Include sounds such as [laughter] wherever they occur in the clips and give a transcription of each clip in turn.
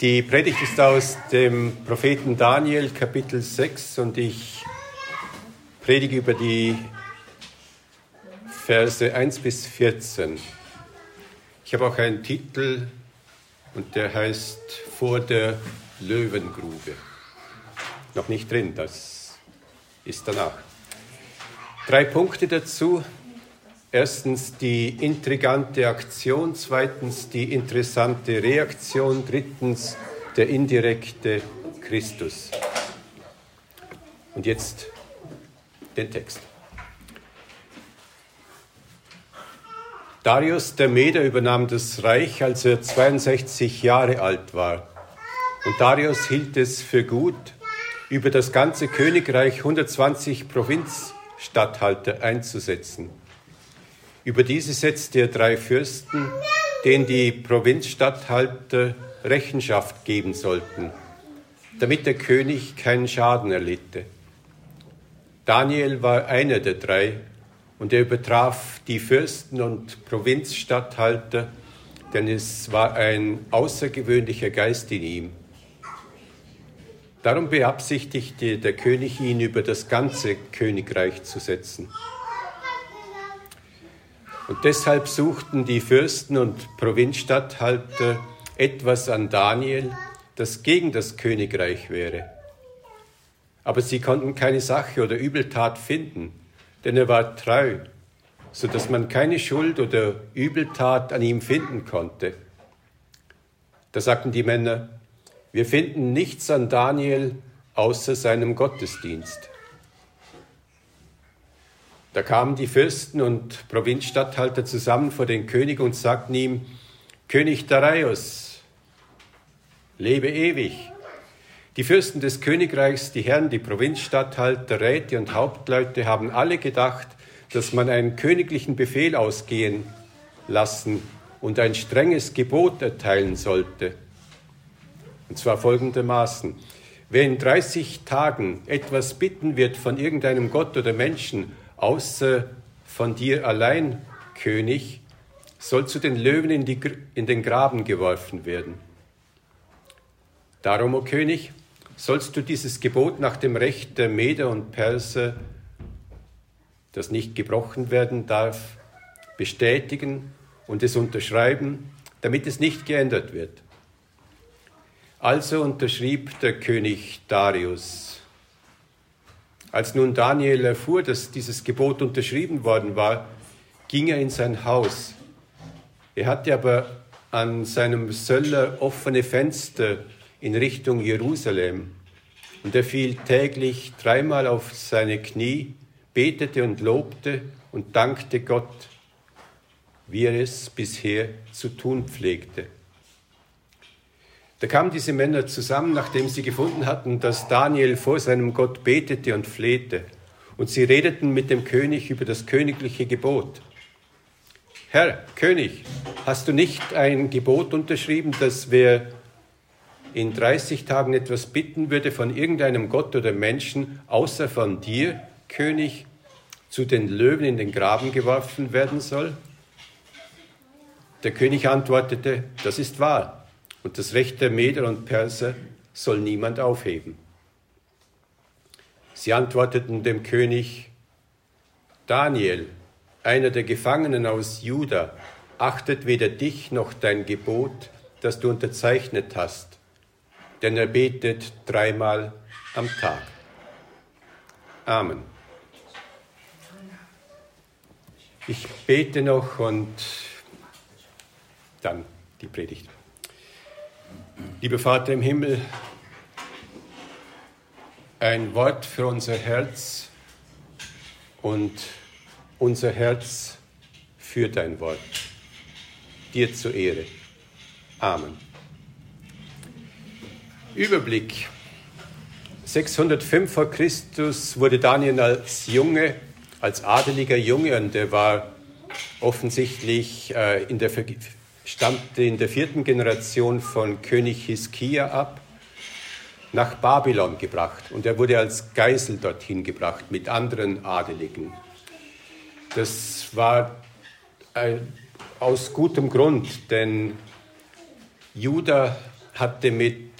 Die Predigt ist aus dem Propheten Daniel Kapitel 6 und ich predige über die Verse 1 bis 14. Ich habe auch einen Titel und der heißt Vor der Löwengrube. Noch nicht drin, das ist danach. Drei Punkte dazu. Erstens die intrigante Aktion, zweitens die interessante Reaktion, drittens der indirekte Christus. Und jetzt den Text. Darius der Meder übernahm das Reich, als er 62 Jahre alt war. Und Darius hielt es für gut, über das ganze Königreich 120 Provinzstatthalter einzusetzen über diese setzte er drei Fürsten, denen die Provinzstatthalter Rechenschaft geben sollten, damit der König keinen Schaden erlitte. Daniel war einer der drei und er übertraf die Fürsten und Provinzstatthalter, denn es war ein außergewöhnlicher Geist in ihm. Darum beabsichtigte der König ihn über das ganze Königreich zu setzen. Und deshalb suchten die Fürsten und Provinzstatthalter etwas an Daniel, das gegen das Königreich wäre. Aber sie konnten keine Sache oder Übeltat finden, denn er war treu, so dass man keine Schuld oder Übeltat an ihm finden konnte. Da sagten die Männer, wir finden nichts an Daniel außer seinem Gottesdienst. Da kamen die Fürsten und Provinzstatthalter zusammen vor den König und sagten ihm, König Darius, lebe ewig. Die Fürsten des Königreichs, die Herren, die Provinzstatthalter, Räte und Hauptleute haben alle gedacht, dass man einen königlichen Befehl ausgehen lassen und ein strenges Gebot erteilen sollte. Und zwar folgendermaßen. Wer in 30 Tagen etwas bitten wird von irgendeinem Gott oder Menschen, außer von dir allein, König, soll zu den Löwen in, die, in den Graben geworfen werden. Darum, o König, sollst du dieses Gebot nach dem Recht der Meder und Perser, das nicht gebrochen werden darf, bestätigen und es unterschreiben, damit es nicht geändert wird. Also unterschrieb der König Darius als nun Daniel erfuhr, dass dieses Gebot unterschrieben worden war, ging er in sein Haus. Er hatte aber an seinem Söller offene Fenster in Richtung Jerusalem. Und er fiel täglich dreimal auf seine Knie, betete und lobte und dankte Gott, wie er es bisher zu tun pflegte. Da kamen diese Männer zusammen, nachdem sie gefunden hatten, dass Daniel vor seinem Gott betete und flehte. Und sie redeten mit dem König über das königliche Gebot. Herr König, hast du nicht ein Gebot unterschrieben, dass wer in 30 Tagen etwas bitten würde von irgendeinem Gott oder Menschen, außer von dir, König, zu den Löwen in den Graben geworfen werden soll? Der König antwortete, das ist wahr und das Recht der Meder und Perser soll niemand aufheben. Sie antworteten dem König, Daniel, einer der Gefangenen aus Juda, achtet weder dich noch dein Gebot, das du unterzeichnet hast, denn er betet dreimal am Tag. Amen. Ich bete noch und dann die Predigt. Lieber Vater im Himmel, ein Wort für unser Herz und unser Herz für dein Wort. Dir zur Ehre. Amen. Überblick. 605 vor Christus wurde Daniel als Junge, als adeliger Junge, und er war offensichtlich äh, in der stammte in der vierten Generation von König Hiskia ab, nach Babylon gebracht und er wurde als Geisel dorthin gebracht mit anderen Adeligen. Das war aus gutem Grund, denn Juda hatte mit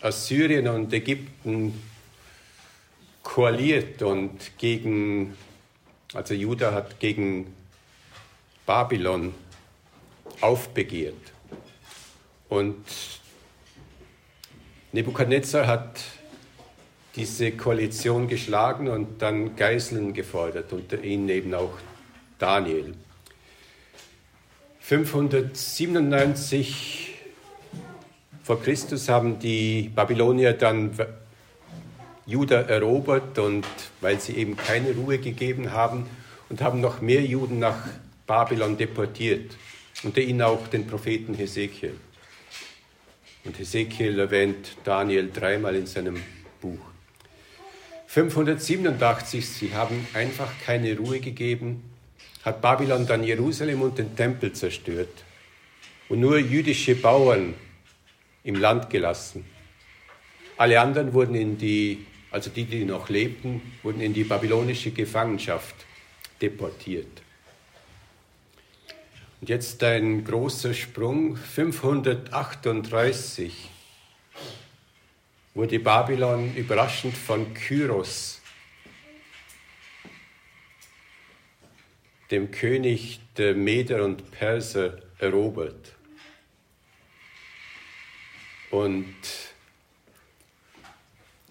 Assyrien und Ägypten koaliert und gegen, also Juda hat gegen Babylon aufbegehrt. Und Nebukadnezar hat diese Koalition geschlagen und dann Geiseln gefordert, unter ihnen eben auch Daniel. 597 vor Christus haben die Babylonier dann Juda erobert und weil sie eben keine Ruhe gegeben haben und haben noch mehr Juden nach Babylon deportiert, unter ihnen auch den Propheten Hesekiel. Und Hesekiel erwähnt Daniel dreimal in seinem Buch. 587, sie haben einfach keine Ruhe gegeben, hat Babylon dann Jerusalem und den Tempel zerstört und nur jüdische Bauern im Land gelassen. Alle anderen wurden in die, also die, die noch lebten, wurden in die babylonische Gefangenschaft deportiert. Und jetzt ein großer Sprung. 538 wurde Babylon überraschend von Kyros, dem König der Meder und Perser, erobert. Und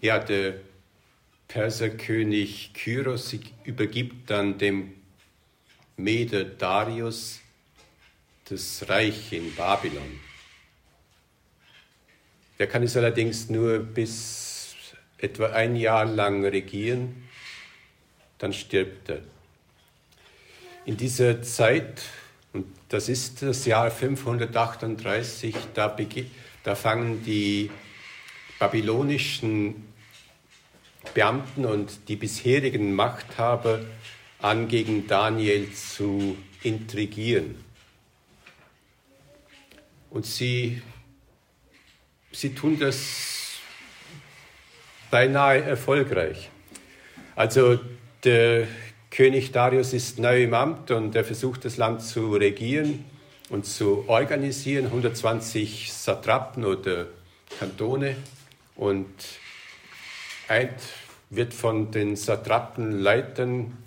ja, der Perserkönig Kyros übergibt dann dem Meder Darius das Reich in Babylon. Der kann es allerdings nur bis etwa ein Jahr lang regieren, dann stirbt er. In dieser Zeit, und das ist das Jahr 538, da, da fangen die babylonischen Beamten und die bisherigen Machthaber an, gegen Daniel zu intrigieren. Und sie, sie tun das beinahe erfolgreich. Also der König Darius ist neu im Amt und er versucht das Land zu regieren und zu organisieren. 120 Satrapen oder Kantone und ein wird von den Satrapenleitern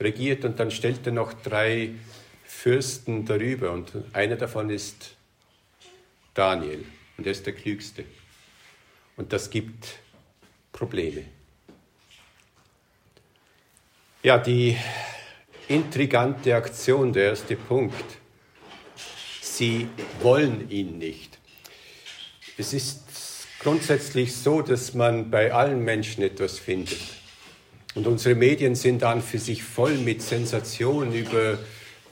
regiert und dann stellt er noch drei Fürsten darüber und einer davon ist Daniel und er ist der Klügste. Und das gibt Probleme. Ja, die intrigante Aktion, der erste Punkt. Sie wollen ihn nicht. Es ist grundsätzlich so, dass man bei allen Menschen etwas findet. Und unsere Medien sind dann für sich voll mit Sensationen über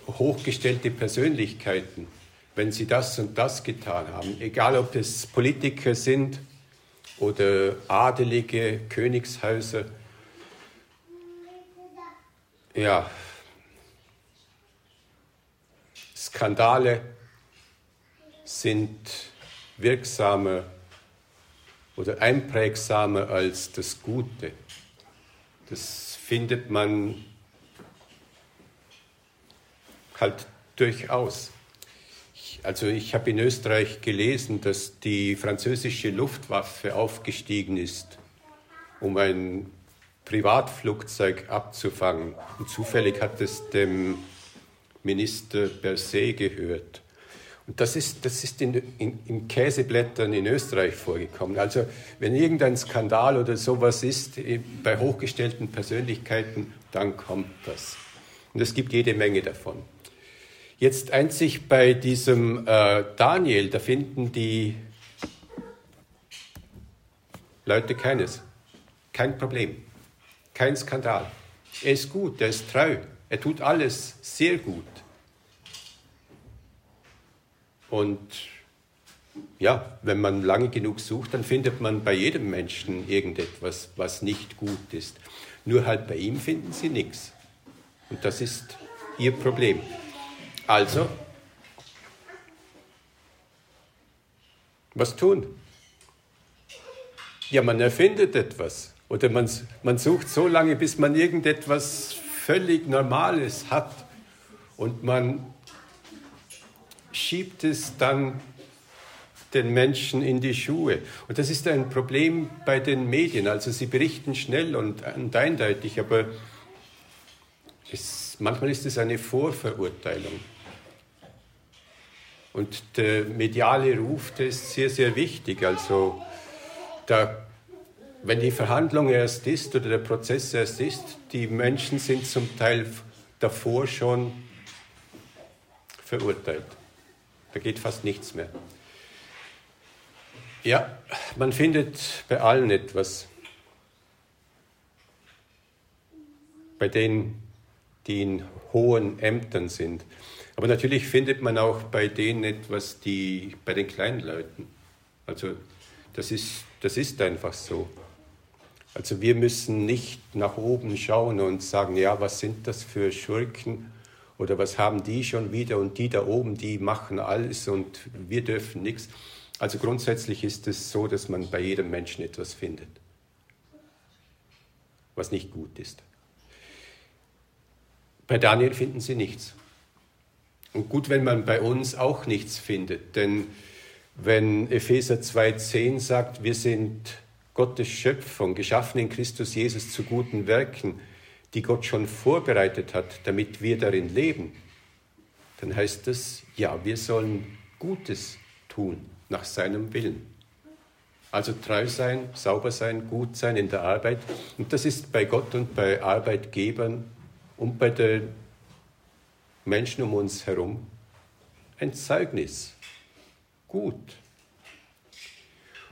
hochgestellte Persönlichkeiten wenn sie das und das getan haben, egal ob es Politiker sind oder adelige Königshäuser. Ja, Skandale sind wirksamer oder einprägsamer als das Gute. Das findet man halt durchaus. Also ich habe in Österreich gelesen, dass die französische Luftwaffe aufgestiegen ist, um ein Privatflugzeug abzufangen. Und zufällig hat es dem Minister Berset gehört. Und das ist, das ist in, in, in, Käseblättern in Österreich vorgekommen. Also wenn irgendein Skandal oder sowas ist bei hochgestellten Persönlichkeiten, dann kommt das. Und es gibt jede Menge davon. Jetzt einzig bei diesem äh, Daniel, da finden die Leute keines. Kein Problem. Kein Skandal. Er ist gut, er ist treu. Er tut alles sehr gut. Und ja, wenn man lange genug sucht, dann findet man bei jedem Menschen irgendetwas, was nicht gut ist. Nur halt bei ihm finden sie nichts. Und das ist ihr Problem. Also, was tun? Ja, man erfindet etwas oder man, man sucht so lange, bis man irgendetwas völlig Normales hat und man schiebt es dann den Menschen in die Schuhe. Und das ist ein Problem bei den Medien. Also sie berichten schnell und, und eindeutig, aber es, manchmal ist es eine Vorverurteilung. Und der mediale Ruf, der ist sehr, sehr wichtig. Also da, wenn die Verhandlung erst ist oder der Prozess erst ist, die Menschen sind zum Teil davor schon verurteilt. Da geht fast nichts mehr. Ja, man findet bei allen etwas. Bei denen, die in hohen Ämtern sind. Aber natürlich findet man auch bei denen etwas, die bei den kleinen Leuten. Also das ist, das ist einfach so. Also wir müssen nicht nach oben schauen und sagen, ja, was sind das für Schurken oder was haben die schon wieder und die da oben, die machen alles und wir dürfen nichts. Also grundsätzlich ist es so, dass man bei jedem Menschen etwas findet, was nicht gut ist. Bei Daniel finden sie nichts. Und gut, wenn man bei uns auch nichts findet, denn wenn Epheser 2.10 sagt, wir sind Gottes Schöpfung, geschaffen in Christus Jesus zu guten Werken, die Gott schon vorbereitet hat, damit wir darin leben, dann heißt das, ja, wir sollen Gutes tun nach seinem Willen. Also treu sein, sauber sein, gut sein in der Arbeit. Und das ist bei Gott und bei Arbeitgebern und bei den Menschen um uns herum ein Zeugnis. Gut.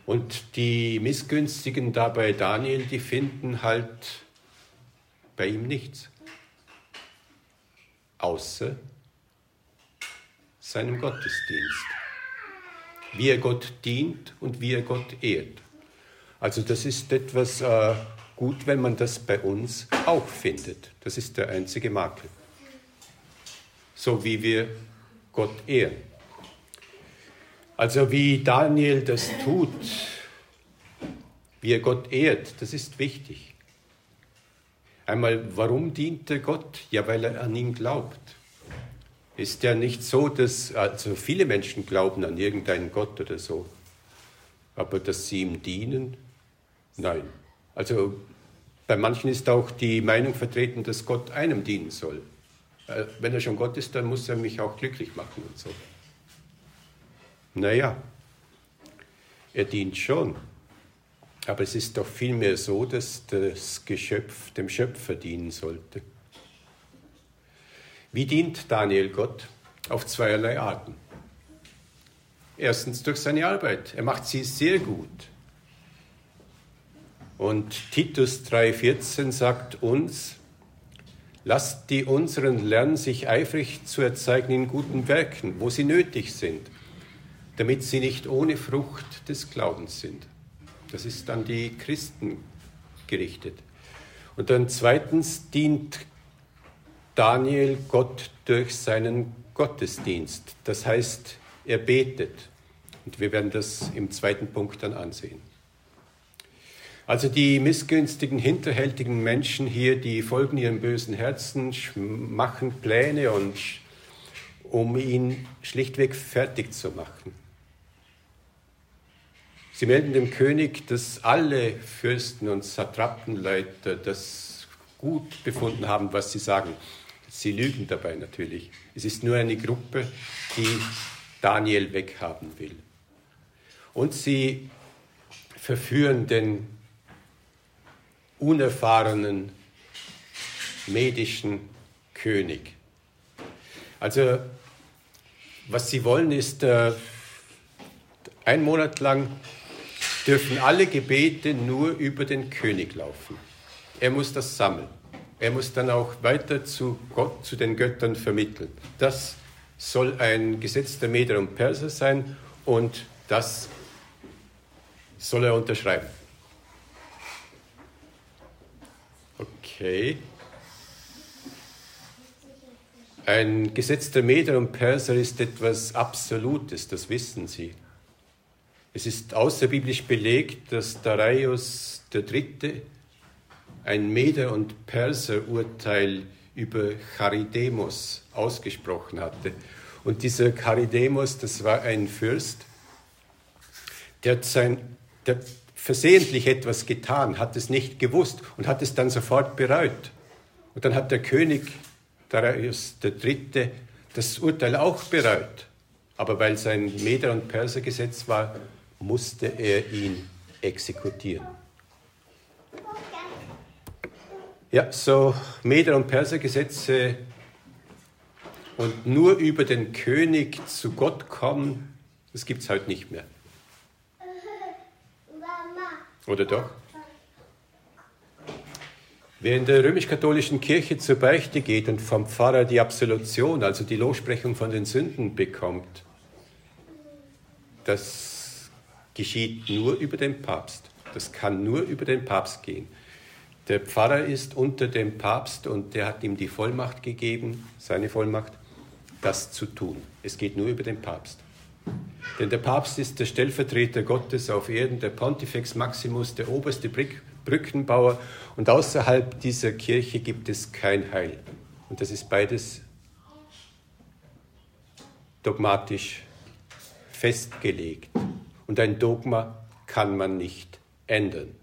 Und die Missgünstigen da bei Daniel, die finden halt bei ihm nichts. Außer seinem Gottesdienst. Wie er Gott dient und wie er Gott ehrt. Also das ist etwas äh, gut, wenn man das bei uns auch findet. Das ist der einzige Makel. So wie wir Gott ehren. Also wie Daniel das tut, wie er Gott ehrt, das ist wichtig. Einmal, warum dient er Gott? Ja, weil er an ihn glaubt. Ist ja nicht so, dass also viele Menschen glauben an irgendeinen Gott oder so, aber dass sie ihm dienen? Nein. Also bei manchen ist auch die Meinung vertreten, dass Gott einem dienen soll. Wenn er schon Gott ist, dann muss er mich auch glücklich machen und so. Naja, er dient schon. Aber es ist doch vielmehr so, dass das Geschöpf dem Schöpfer dienen sollte. Wie dient Daniel Gott? Auf zweierlei Arten. Erstens durch seine Arbeit. Er macht sie sehr gut. Und Titus 3,14 sagt uns, lasst die unseren lernen, sich eifrig zu erzeigen in guten Werken, wo sie nötig sind, damit sie nicht ohne Frucht des Glaubens sind. Das ist an die Christen gerichtet. Und dann zweitens dient Daniel Gott durch seinen Gottesdienst. Das heißt, er betet. Und wir werden das im zweiten Punkt dann ansehen. Also die missgünstigen, hinterhältigen Menschen hier, die folgen ihrem bösen Herzen, machen Pläne, und, um ihn schlichtweg fertig zu machen. Sie melden dem König, dass alle Fürsten und Satrapenleiter das gut befunden haben, was sie sagen. Sie lügen dabei natürlich. Es ist nur eine Gruppe, die Daniel weghaben will. Und sie verführen den unerfahrenen medischen König. Also was sie wollen ist, äh, ein Monat lang dürfen alle Gebete nur über den König laufen. Er muss das sammeln. Er muss dann auch weiter zu Gott, zu den Göttern vermitteln. Das soll ein Gesetz der Meder und Perser sein und das soll er unterschreiben. Okay. Ein Gesetz der Meder und Perser ist etwas Absolutes, das wissen Sie. Es ist außerbiblisch belegt, dass Darius III ein Meder- und Perser-Urteil über Charidemos ausgesprochen hatte. Und dieser Charidemos, das war ein Fürst, der, sein, der versehentlich etwas getan, hat es nicht gewusst und hat es dann sofort bereut. Und dann hat der König Darius III. das Urteil auch bereut. Aber weil sein Meder- und Persergesetz war, musste er ihn exekutieren. Ja, so Meder- und Persergesetze und nur über den König zu Gott kommen, das gibt es heute nicht mehr. Oder doch? Wer in der römisch-katholischen Kirche zur Beichte geht und vom Pfarrer die Absolution, also die Lossprechung von den Sünden bekommt, das geschieht nur über den Papst. Das kann nur über den Papst gehen. Der Pfarrer ist unter dem Papst und der hat ihm die Vollmacht gegeben, seine Vollmacht, das zu tun. Es geht nur über den Papst. Denn der Papst ist der Stellvertreter Gottes auf Erden, der Pontifex Maximus, der oberste Brückenbauer. Und außerhalb dieser Kirche gibt es kein Heil. Und das ist beides dogmatisch festgelegt. Und ein Dogma kann man nicht ändern.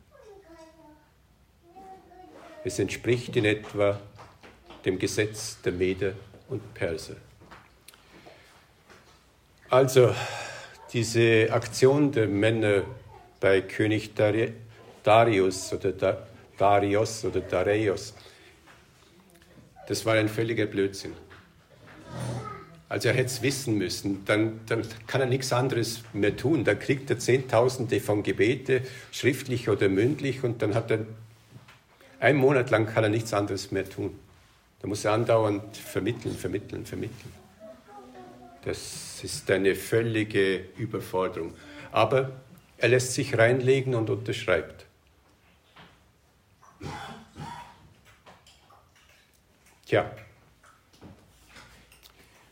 Es entspricht in etwa dem Gesetz der Meder und Perser. Also diese Aktion der Männer bei König Darius oder Darius oder Dareios, das war ein völliger Blödsinn. Also er hätte es wissen müssen, dann, dann kann er nichts anderes mehr tun. Da kriegt er Zehntausende von Gebete, schriftlich oder mündlich, und dann hat er, einen Monat lang kann er nichts anderes mehr tun. Da muss er andauernd vermitteln, vermitteln, vermitteln. Das ist eine völlige Überforderung. Aber er lässt sich reinlegen und unterschreibt. Tja.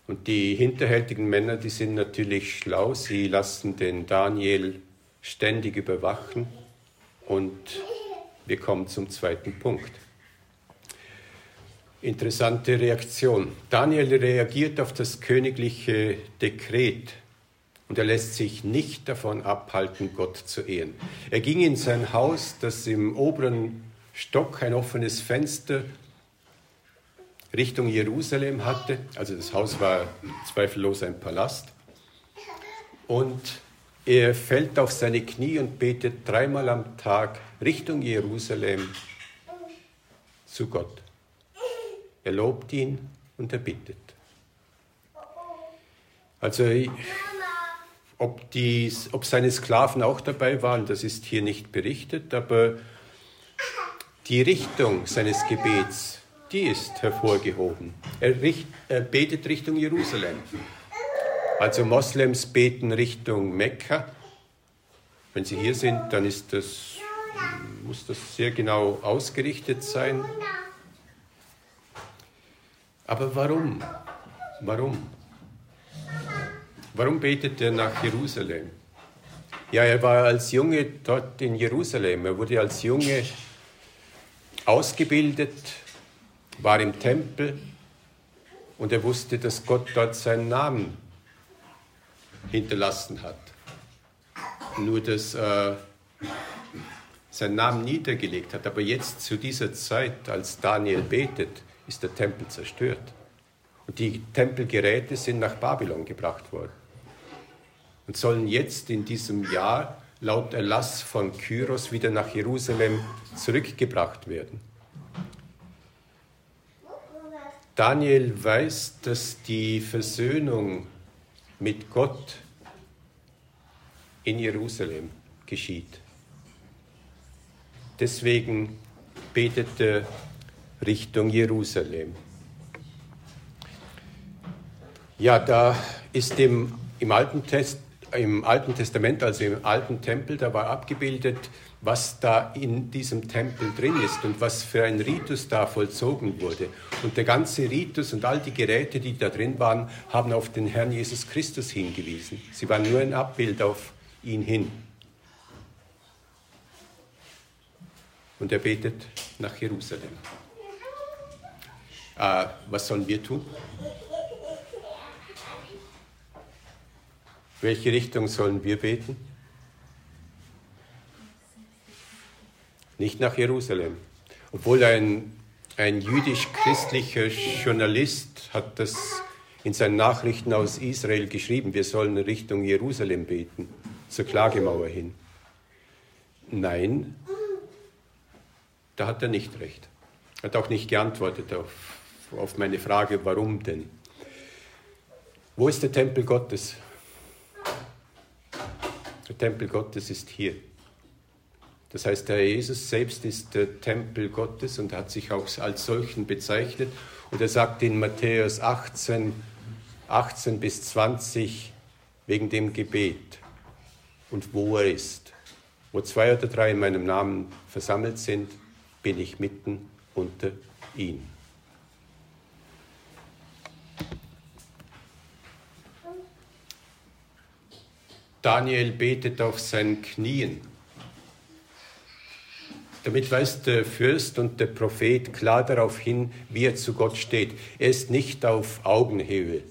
Und die hinterhältigen Männer, die sind natürlich schlau. Sie lassen den Daniel ständig überwachen. Und wir kommen zum zweiten Punkt. Interessante Reaktion. Daniel reagiert auf das königliche Dekret und er lässt sich nicht davon abhalten, Gott zu ehren. Er ging in sein Haus, das im oberen Stock ein offenes Fenster Richtung Jerusalem hatte. Also das Haus war zweifellos ein Palast. Und er fällt auf seine Knie und betet dreimal am Tag Richtung Jerusalem zu Gott. Er lobt ihn und er bittet. Also ob, die, ob seine Sklaven auch dabei waren, das ist hier nicht berichtet, aber die Richtung seines Gebets, die ist hervorgehoben. Er, richt, er betet Richtung Jerusalem. Also Moslems beten Richtung Mekka. Wenn sie hier sind, dann ist das, muss das sehr genau ausgerichtet sein. Aber warum? Warum? Warum betet er nach Jerusalem? Ja, er war als Junge dort in Jerusalem. Er wurde als Junge ausgebildet, war im Tempel und er wusste, dass Gott dort seinen Namen hinterlassen hat. Nur, dass er seinen Namen niedergelegt hat. Aber jetzt zu dieser Zeit, als Daniel betet, ist der Tempel zerstört. Und die Tempelgeräte sind nach Babylon gebracht worden und sollen jetzt in diesem Jahr laut Erlass von Kyros wieder nach Jerusalem zurückgebracht werden. Daniel weiß, dass die Versöhnung mit Gott in Jerusalem geschieht. Deswegen betet er Richtung Jerusalem. Ja, da ist im, im, Alten Test, im Alten Testament, also im alten Tempel, da war abgebildet, was da in diesem Tempel drin ist und was für ein Ritus da vollzogen wurde. Und der ganze Ritus und all die Geräte, die da drin waren, haben auf den Herrn Jesus Christus hingewiesen. Sie waren nur ein Abbild auf ihn hin. Und er betet nach Jerusalem. Äh, was sollen wir tun? Welche Richtung sollen wir beten? Nicht nach Jerusalem. Obwohl ein, ein jüdisch-christlicher Journalist hat das in seinen Nachrichten aus Israel geschrieben, wir sollen Richtung Jerusalem beten, zur Klagemauer hin. Nein, da hat er nicht recht. Er hat auch nicht geantwortet auf, auf meine Frage, warum denn. Wo ist der Tempel Gottes? Der Tempel Gottes ist hier. Das heißt, der Jesus selbst ist der Tempel Gottes und hat sich auch als solchen bezeichnet. Und er sagt in Matthäus 18, 18 bis 20 wegen dem Gebet und wo er ist. Wo zwei oder drei in meinem Namen versammelt sind, bin ich mitten unter ihnen. Daniel betet auf seinen Knien. Damit weist der Fürst und der Prophet klar darauf hin, wie er zu Gott steht. Er ist nicht auf Augenhöhe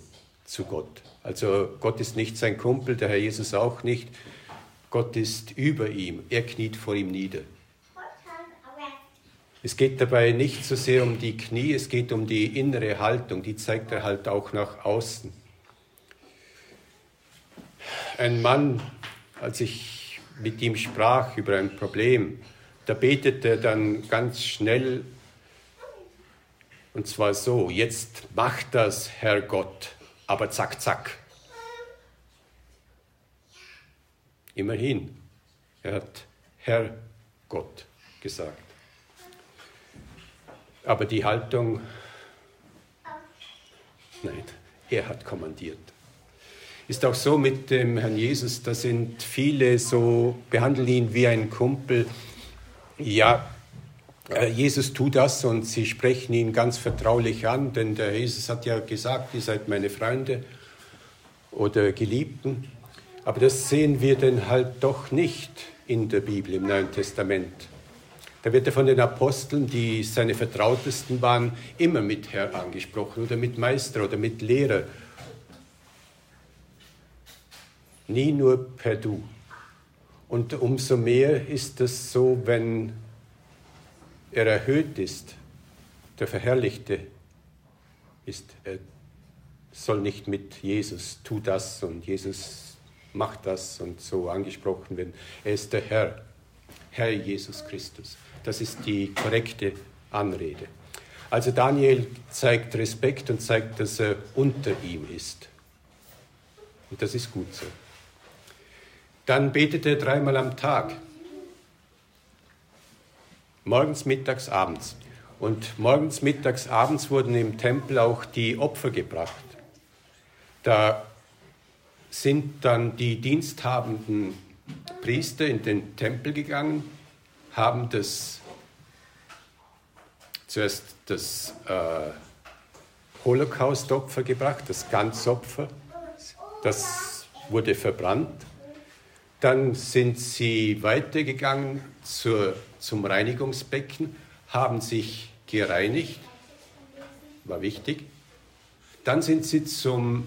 zu Gott. Also Gott ist nicht sein Kumpel, der Herr Jesus auch nicht. Gott ist über ihm. Er kniet vor ihm nieder. Es geht dabei nicht so sehr um die Knie, es geht um die innere Haltung. Die zeigt er halt auch nach außen. Ein Mann, als ich mit ihm sprach über ein Problem, da betete er dann ganz schnell, und zwar so, jetzt mach das, Herr Gott, aber zack, zack. Immerhin, er hat Herr Gott gesagt. Aber die Haltung, nein, er hat kommandiert. Ist auch so mit dem Herrn Jesus, da sind viele so, behandeln ihn wie ein Kumpel. Ja, äh, Jesus tut das und sie sprechen ihn ganz vertraulich an, denn der Jesus hat ja gesagt, ihr seid meine Freunde oder Geliebten. Aber das sehen wir denn halt doch nicht in der Bibel, im Neuen Testament. Da wird er von den Aposteln, die seine Vertrautesten waren, immer mit Herr angesprochen oder mit Meister oder mit Lehrer. Nie nur per Du. Und umso mehr ist es so, wenn er erhöht ist, der Verherrlichte ist, er soll nicht mit Jesus, tu das und Jesus macht das und so angesprochen werden. Er ist der Herr, Herr Jesus Christus. Das ist die korrekte Anrede. Also Daniel zeigt Respekt und zeigt, dass er unter ihm ist. Und das ist gut so. Dann betet er dreimal am Tag. Morgens, mittags, abends. Und morgens, mittags, abends wurden im Tempel auch die Opfer gebracht. Da sind dann die diensthabenden Priester in den Tempel gegangen, haben das zuerst das äh, Holocaust-Opfer gebracht, das Ganzopfer, das wurde verbrannt. Dann sind sie weitergegangen zur, zum Reinigungsbecken, haben sich gereinigt, war wichtig. Dann sind sie zum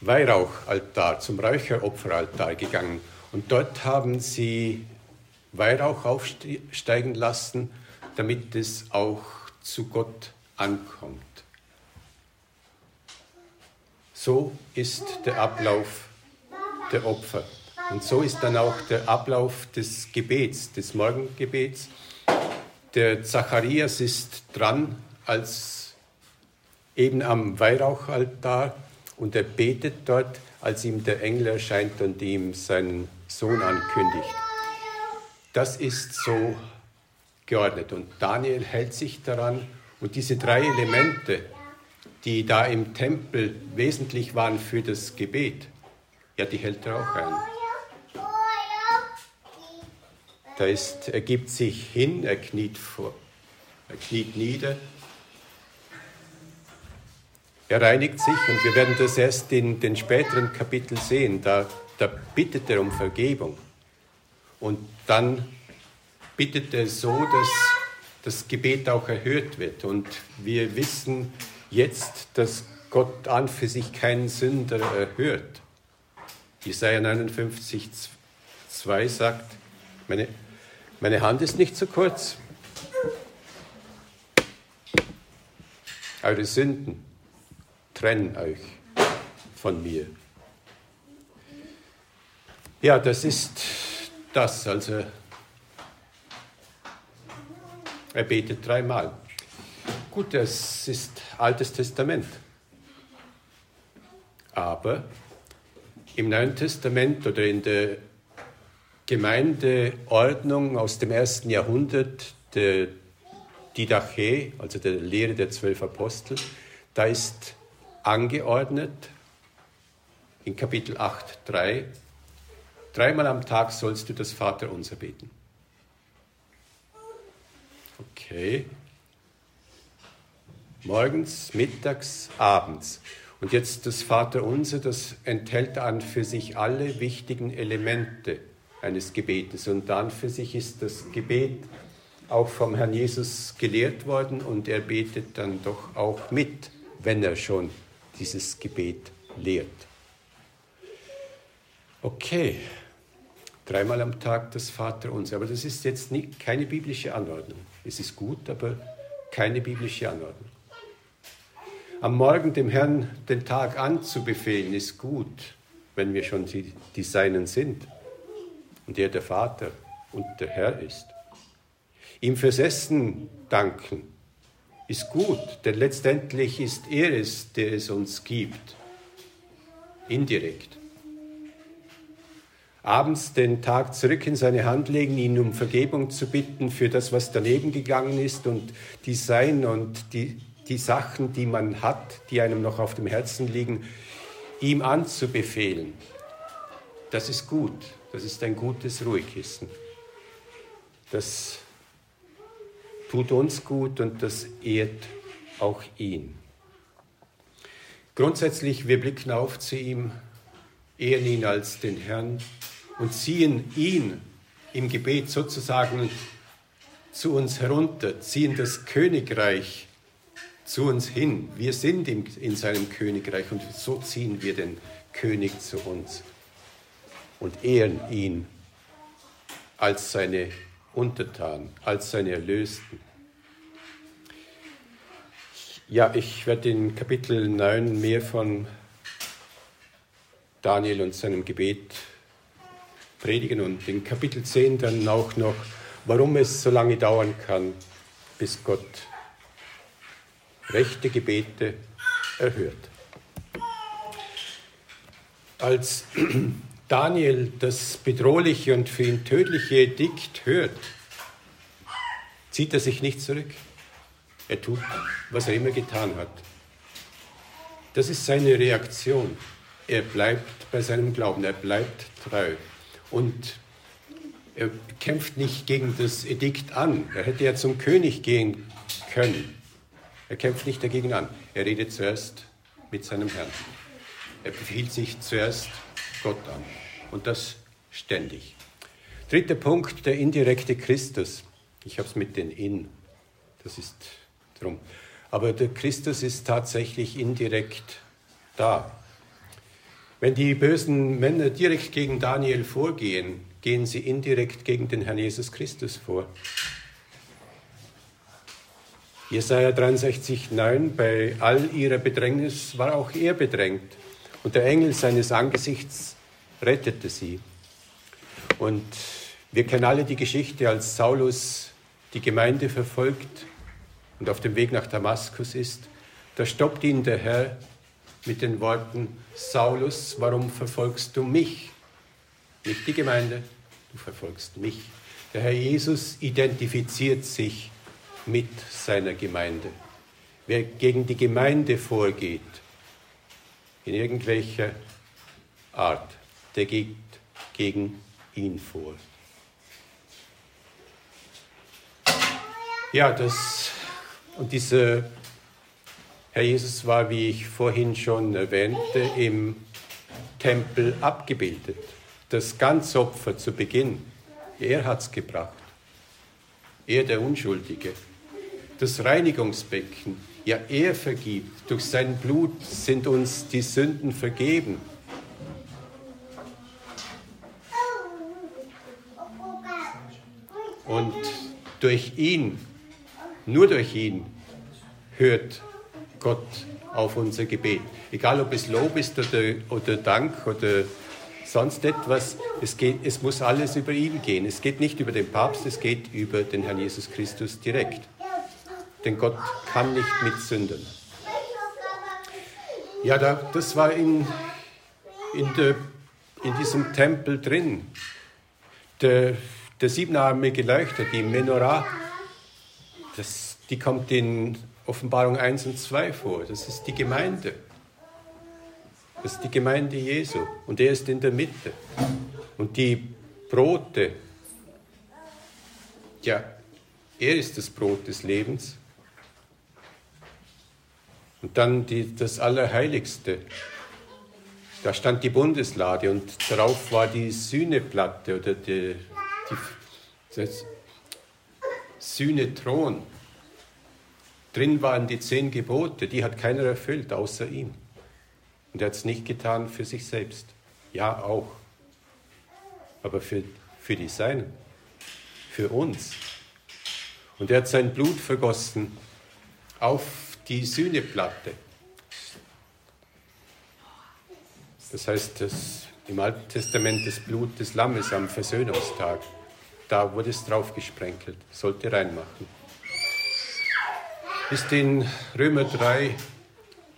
Weihrauchaltar, zum Räucheropferaltar gegangen. Und dort haben sie Weihrauch aufsteigen lassen, damit es auch zu Gott ankommt. So ist der Ablauf der Opfer. Und so ist dann auch der Ablauf des Gebets, des Morgengebets. Der Zacharias ist dran als eben am Weihrauchaltar und er betet dort, als ihm der Engel erscheint und ihm seinen Sohn ankündigt. Das ist so geordnet und Daniel hält sich daran und diese drei Elemente, die da im Tempel wesentlich waren für das Gebet, ja, die hält er auch ein. Da ist, er gibt sich hin, er kniet, vor, er kniet nieder, er reinigt sich und wir werden das erst in den späteren Kapiteln sehen. Da, da bittet er um Vergebung. Und dann bittet er so, dass das Gebet auch erhört wird. Und wir wissen jetzt, dass Gott an für sich keinen Sünder erhört. Jesaja 59, 2 sagt, meine, meine Hand ist nicht zu kurz. Eure Sünden trennen euch von mir. Ja, das ist das. Also er betet dreimal. Gut, das ist Altes Testament. Aber im Neuen Testament oder in der Gemeindeordnung aus dem ersten Jahrhundert, der Didache, also der Lehre der zwölf Apostel, da ist angeordnet in Kapitel 8, 3, dreimal am Tag sollst du das Vaterunser beten. Okay. Morgens, mittags, abends. Und jetzt das Vaterunser, das enthält an für sich alle wichtigen Elemente eines Gebetes. Und dann für sich ist das Gebet auch vom Herrn Jesus gelehrt worden und er betet dann doch auch mit, wenn er schon dieses Gebet lehrt. Okay, dreimal am Tag das Vaterunser, aber das ist jetzt nicht, keine biblische Anordnung. Es ist gut, aber keine biblische Anordnung. Am Morgen dem Herrn den Tag anzubefehlen, ist gut, wenn wir schon die, die Seinen sind und er der Vater und der Herr ist. Ihm fürs Essen danken ist gut, denn letztendlich ist er es, der es uns gibt, indirekt. Abends den Tag zurück in seine Hand legen, ihn um Vergebung zu bitten für das, was daneben gegangen ist und die Sein und die, die Sachen, die man hat, die einem noch auf dem Herzen liegen, ihm anzubefehlen. Das ist gut. Das ist ein gutes Ruhekissen. Das tut uns gut und das ehrt auch ihn. Grundsätzlich, wir blicken auf zu ihm, ehren ihn als den Herrn und ziehen ihn im Gebet sozusagen zu uns herunter, ziehen das Königreich zu uns hin. Wir sind in seinem Königreich und so ziehen wir den König zu uns und ehren ihn als seine Untertanen, als seine Erlösten. Ja, ich werde in Kapitel 9 mehr von Daniel und seinem Gebet predigen und in Kapitel 10 dann auch noch, warum es so lange dauern kann, bis Gott rechte Gebete erhört. Als [clears throat] Daniel das bedrohliche und für ihn tödliche Edikt hört, zieht er sich nicht zurück. Er tut, was er immer getan hat. Das ist seine Reaktion. Er bleibt bei seinem Glauben, er bleibt treu. Und er kämpft nicht gegen das Edikt an. Er hätte ja zum König gehen können. Er kämpft nicht dagegen an. Er redet zuerst mit seinem Herrn. Er befiehlt sich zuerst Gott an. Und das ständig. Dritter Punkt, der indirekte Christus. Ich habe es mit den In. Das ist drum. Aber der Christus ist tatsächlich indirekt da. Wenn die bösen Männer direkt gegen Daniel vorgehen, gehen sie indirekt gegen den Herrn Jesus Christus vor. Jesaja 63,9, bei all ihrer Bedrängnis war auch er bedrängt und der Engel seines Angesichts rettete sie. Und wir kennen alle die Geschichte, als Saulus die Gemeinde verfolgt und auf dem Weg nach Damaskus ist. Da stoppt ihn der Herr mit den Worten, Saulus, warum verfolgst du mich? Nicht die Gemeinde, du verfolgst mich. Der Herr Jesus identifiziert sich mit seiner Gemeinde. Wer gegen die Gemeinde vorgeht, in irgendwelcher Art, der geht gegen ihn vor. Ja, das und dieser Herr Jesus war, wie ich vorhin schon erwähnte, im Tempel abgebildet. Das Ganzopfer zu Beginn, er hat es gebracht. Er der Unschuldige. Das Reinigungsbecken, Ja, er vergibt. Durch sein Blut sind uns die Sünden vergeben. Und durch ihn, nur durch ihn, hört Gott auf unser Gebet. Egal ob es Lob ist oder, oder Dank oder sonst etwas, es, geht, es muss alles über ihn gehen. Es geht nicht über den Papst, es geht über den Herrn Jesus Christus direkt. Denn Gott kann nicht mit Sündern. Ja, da, das war in, in, der, in diesem Tempel drin. Der, der siebenarmige Leuchter, die Menorah, das, die kommt in Offenbarung 1 und 2 vor. Das ist die Gemeinde. Das ist die Gemeinde Jesu. Und er ist in der Mitte. Und die Brote, ja, er ist das Brot des Lebens. Und dann die, das Allerheiligste. Da stand die Bundeslade und darauf war die Sühneplatte oder die, die, das Sühnethron. Drin waren die zehn Gebote, die hat keiner erfüllt außer ihm. Und er hat es nicht getan für sich selbst. Ja, auch. Aber für, für die Seinen. Für uns. Und er hat sein Blut vergossen auf die Sühneplatte. Das heißt, das, im Alten Testament das Blut des Lammes am Versöhnungstag. Da wurde es drauf gesprenkelt. Sollte reinmachen ist in Römer 3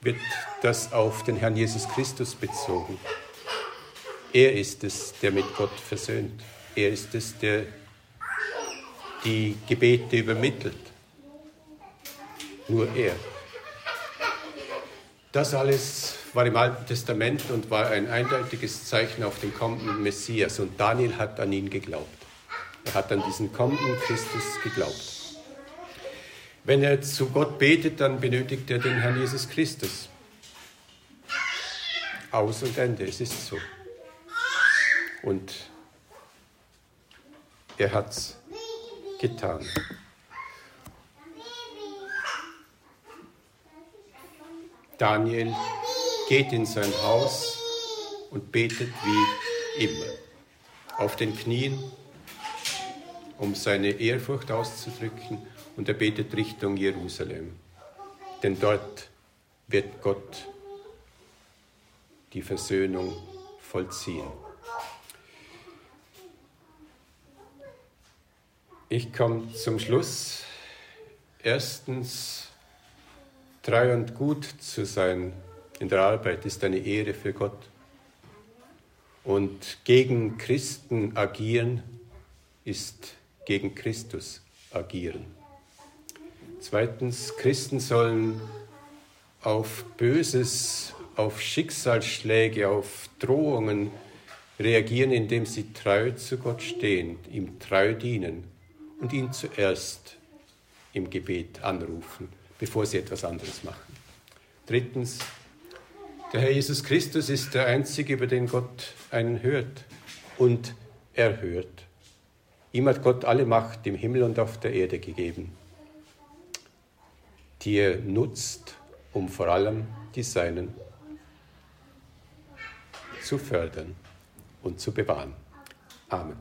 wird das auf den Herrn Jesus Christus bezogen. Er ist es, der mit Gott versöhnt. Er ist es, der die Gebete übermittelt. Nur er. Das alles war im Alten Testament und war ein eindeutiges Zeichen auf den kommenden Messias. Und Daniel hat an ihn geglaubt. Er hat an diesen kommenden Christus geglaubt. Wenn er zu Gott betet, dann benötigt er den Herrn Jesus Christus. Aus und Ende, es ist so. Und er hat es getan. Daniel geht in sein Haus und betet wie immer. Auf den Knien, um seine Ehrfurcht auszudrücken und er betet Richtung Jerusalem. Denn dort wird Gott die Versöhnung vollziehen. Ich komme zum Schluss. Erstens, treu und gut zu sein in der Arbeit ist eine Ehre für Gott. Und gegen Christen agieren ist gegen Christus agieren. Zweitens, Christen sollen auf Böses, auf Schicksalsschläge, auf Drohungen reagieren, indem sie treu zu Gott stehen, ihm treu dienen und ihn zuerst im Gebet anrufen, bevor sie etwas anderes machen. Drittens, der Herr Jesus Christus ist der Einzige, über den Gott einen hört und erhört. Ihm hat Gott alle Macht im Himmel und auf der Erde gegeben die er nutzt, um vor allem die Seinen zu fördern und zu bewahren. Amen.